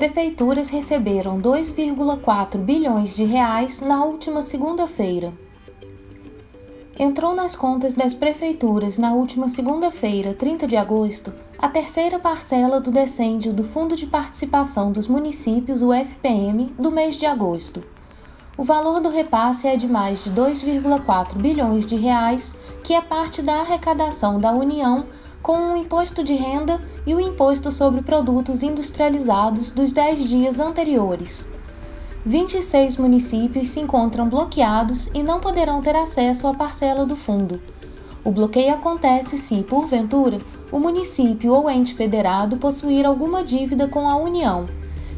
prefeituras receberam 2,4 bilhões de reais na última segunda-feira. Entrou nas contas das prefeituras na última segunda-feira, 30 de agosto, a terceira parcela do descende do Fundo de Participação dos Municípios, o FPM, do mês de agosto. O valor do repasse é de mais de 2,4 bilhões de reais, que é parte da arrecadação da União com o imposto de renda e o imposto sobre produtos industrializados dos 10 dias anteriores. 26 municípios se encontram bloqueados e não poderão ter acesso à parcela do fundo. O bloqueio acontece se, porventura, o município ou ente federado possuir alguma dívida com a União.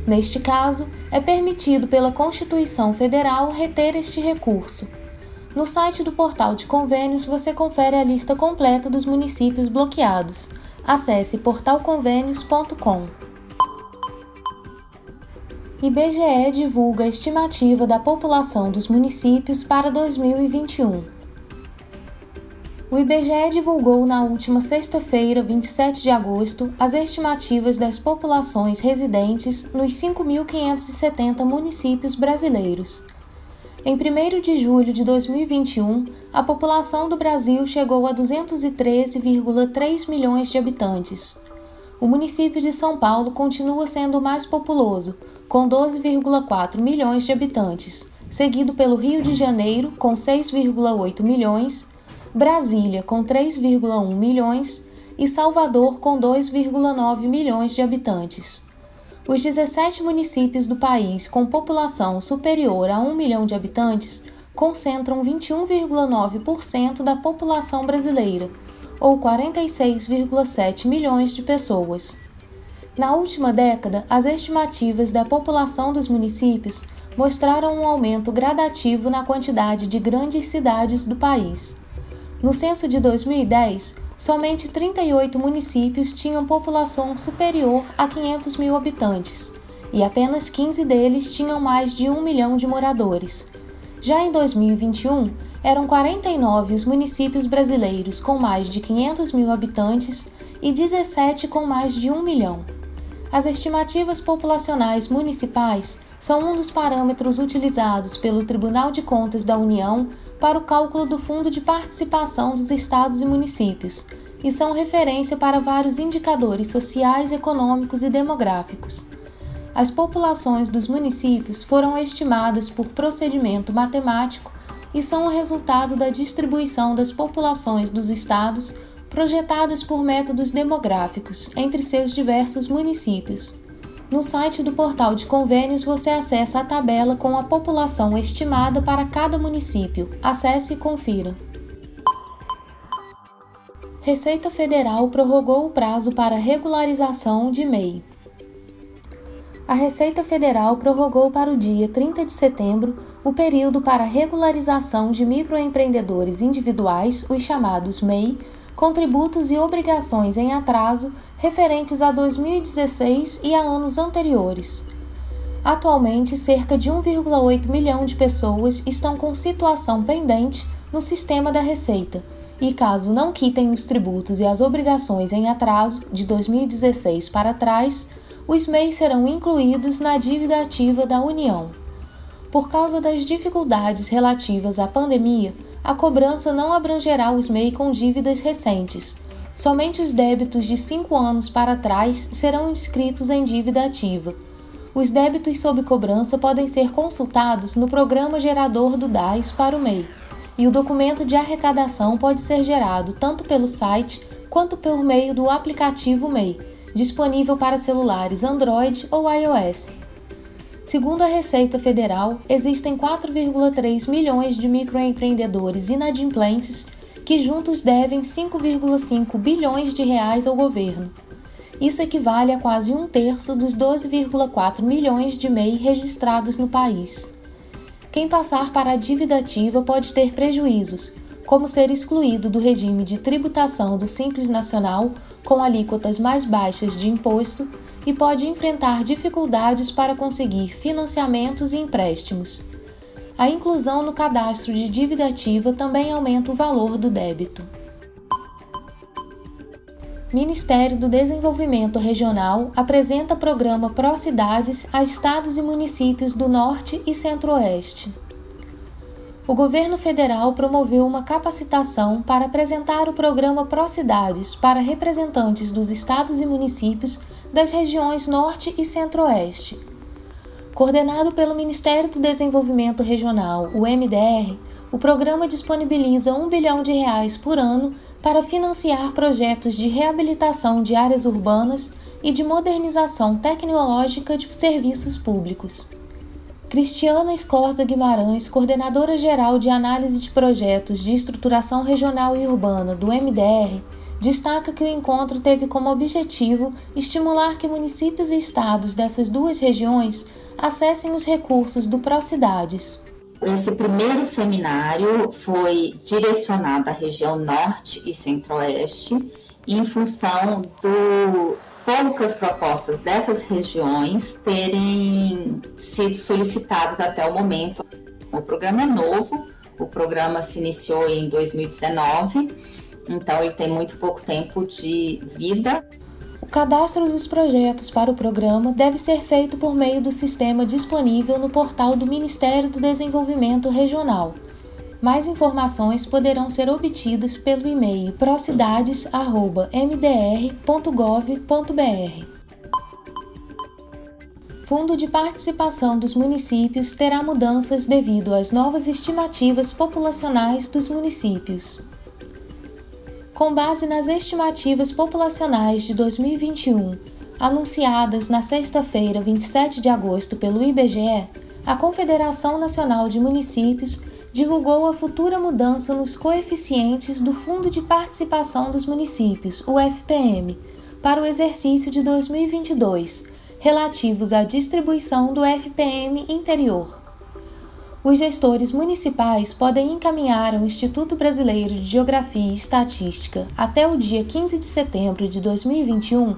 Neste caso, é permitido pela Constituição Federal reter este recurso. No site do portal de convênios você confere a lista completa dos municípios bloqueados. Acesse portalconvênios.com. IBGE divulga a estimativa da população dos municípios para 2021. O IBGE divulgou na última sexta-feira, 27 de agosto, as estimativas das populações residentes nos 5.570 municípios brasileiros. Em 1 de julho de 2021, a população do Brasil chegou a 213,3 milhões de habitantes. O município de São Paulo continua sendo o mais populoso, com 12,4 milhões de habitantes, seguido pelo Rio de Janeiro, com 6,8 milhões, Brasília, com 3,1 milhões e Salvador, com 2,9 milhões de habitantes. Os 17 municípios do país com população superior a 1 milhão de habitantes concentram 21,9% da população brasileira, ou 46,7 milhões de pessoas. Na última década, as estimativas da população dos municípios mostraram um aumento gradativo na quantidade de grandes cidades do país. No censo de 2010, somente 38 municípios tinham população superior a 500 mil habitantes, e apenas 15 deles tinham mais de 1 milhão de moradores. Já em 2021, eram 49 os municípios brasileiros com mais de 500 mil habitantes e 17 com mais de 1 milhão. As estimativas populacionais municipais são um dos parâmetros utilizados pelo Tribunal de Contas da União para o cálculo do Fundo de Participação dos Estados e Municípios e são referência para vários indicadores sociais, econômicos e demográficos. As populações dos municípios foram estimadas por procedimento matemático e são o resultado da distribuição das populações dos estados projetadas por métodos demográficos entre seus diversos municípios. No site do portal de convênios você acessa a tabela com a população estimada para cada município. Acesse e confira. Receita Federal prorrogou o prazo para regularização de MEI. A Receita Federal prorrogou para o dia 30 de setembro o período para regularização de microempreendedores individuais, os chamados MEI, com tributos e obrigações em atraso referentes a 2016 e a anos anteriores. Atualmente, cerca de 1,8 milhão de pessoas estão com situação pendente no sistema da Receita, e caso não quitem os tributos e as obrigações em atraso de 2016 para trás, os MEIs serão incluídos na dívida ativa da União. Por causa das dificuldades relativas à pandemia, a cobrança não abrangerá os MEI com dívidas recentes, Somente os débitos de 5 anos para trás serão inscritos em dívida ativa. Os débitos sob cobrança podem ser consultados no programa gerador do DAS para o MEI, e o documento de arrecadação pode ser gerado tanto pelo site quanto por meio do aplicativo MEI, disponível para celulares Android ou iOS. Segundo a Receita Federal, existem 4,3 milhões de microempreendedores inadimplentes que juntos devem 5,5 bilhões de reais ao governo. Isso equivale a quase um terço dos 12,4 milhões de MEI registrados no país. Quem passar para a dívida ativa pode ter prejuízos, como ser excluído do regime de tributação do Simples Nacional com alíquotas mais baixas de imposto e pode enfrentar dificuldades para conseguir financiamentos e empréstimos. A inclusão no cadastro de dívida ativa também aumenta o valor do débito. Ministério do Desenvolvimento Regional apresenta programa Pró-Cidades a estados e municípios do Norte e Centro-Oeste. O governo federal promoveu uma capacitação para apresentar o programa Pró-Cidades para representantes dos estados e municípios das regiões Norte e Centro-Oeste. Coordenado pelo Ministério do Desenvolvimento Regional, o MDR, o programa disponibiliza um bilhão de reais por ano para financiar projetos de reabilitação de áreas urbanas e de modernização tecnológica de serviços públicos. Cristiana Escorza Guimarães, coordenadora geral de análise de projetos de estruturação regional e urbana do MDR, destaca que o encontro teve como objetivo estimular que municípios e estados dessas duas regiões acessem os recursos do Procidades. Esse primeiro seminário foi direcionado à região norte e centro-oeste, em função do poucas propostas dessas regiões terem sido solicitadas até o momento. O programa é novo, o programa se iniciou em 2019, então ele tem muito pouco tempo de vida cadastro dos projetos para o programa deve ser feito por meio do sistema disponível no portal do Ministério do Desenvolvimento Regional. Mais informações poderão ser obtidas pelo e-mail procidades@mdr.gov.br. Fundo de Participação dos Municípios terá mudanças devido às novas estimativas populacionais dos municípios. Com base nas estimativas populacionais de 2021, anunciadas na sexta-feira, 27 de agosto, pelo IBGE, a Confederação Nacional de Municípios divulgou a futura mudança nos coeficientes do Fundo de Participação dos Municípios, o FPM, para o exercício de 2022, relativos à distribuição do FPM interior os gestores municipais podem encaminhar ao Instituto Brasileiro de Geografia e Estatística até o dia 15 de setembro de 2021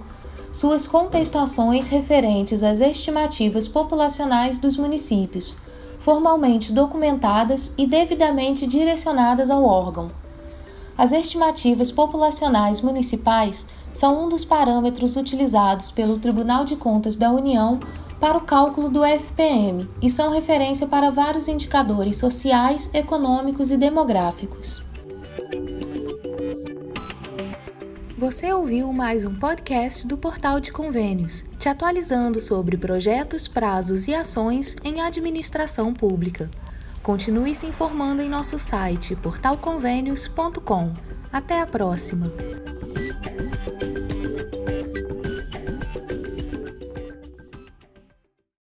suas contestações referentes às estimativas populacionais dos municípios, formalmente documentadas e devidamente direcionadas ao órgão. As estimativas populacionais municipais são um dos parâmetros utilizados pelo Tribunal de Contas da União para o cálculo do FPM e são referência para vários indicadores sociais, econômicos e demográficos. Você ouviu mais um podcast do Portal de Convênios, te atualizando sobre projetos, prazos e ações em administração pública. Continue se informando em nosso site portalconvênios.com. Até a próxima!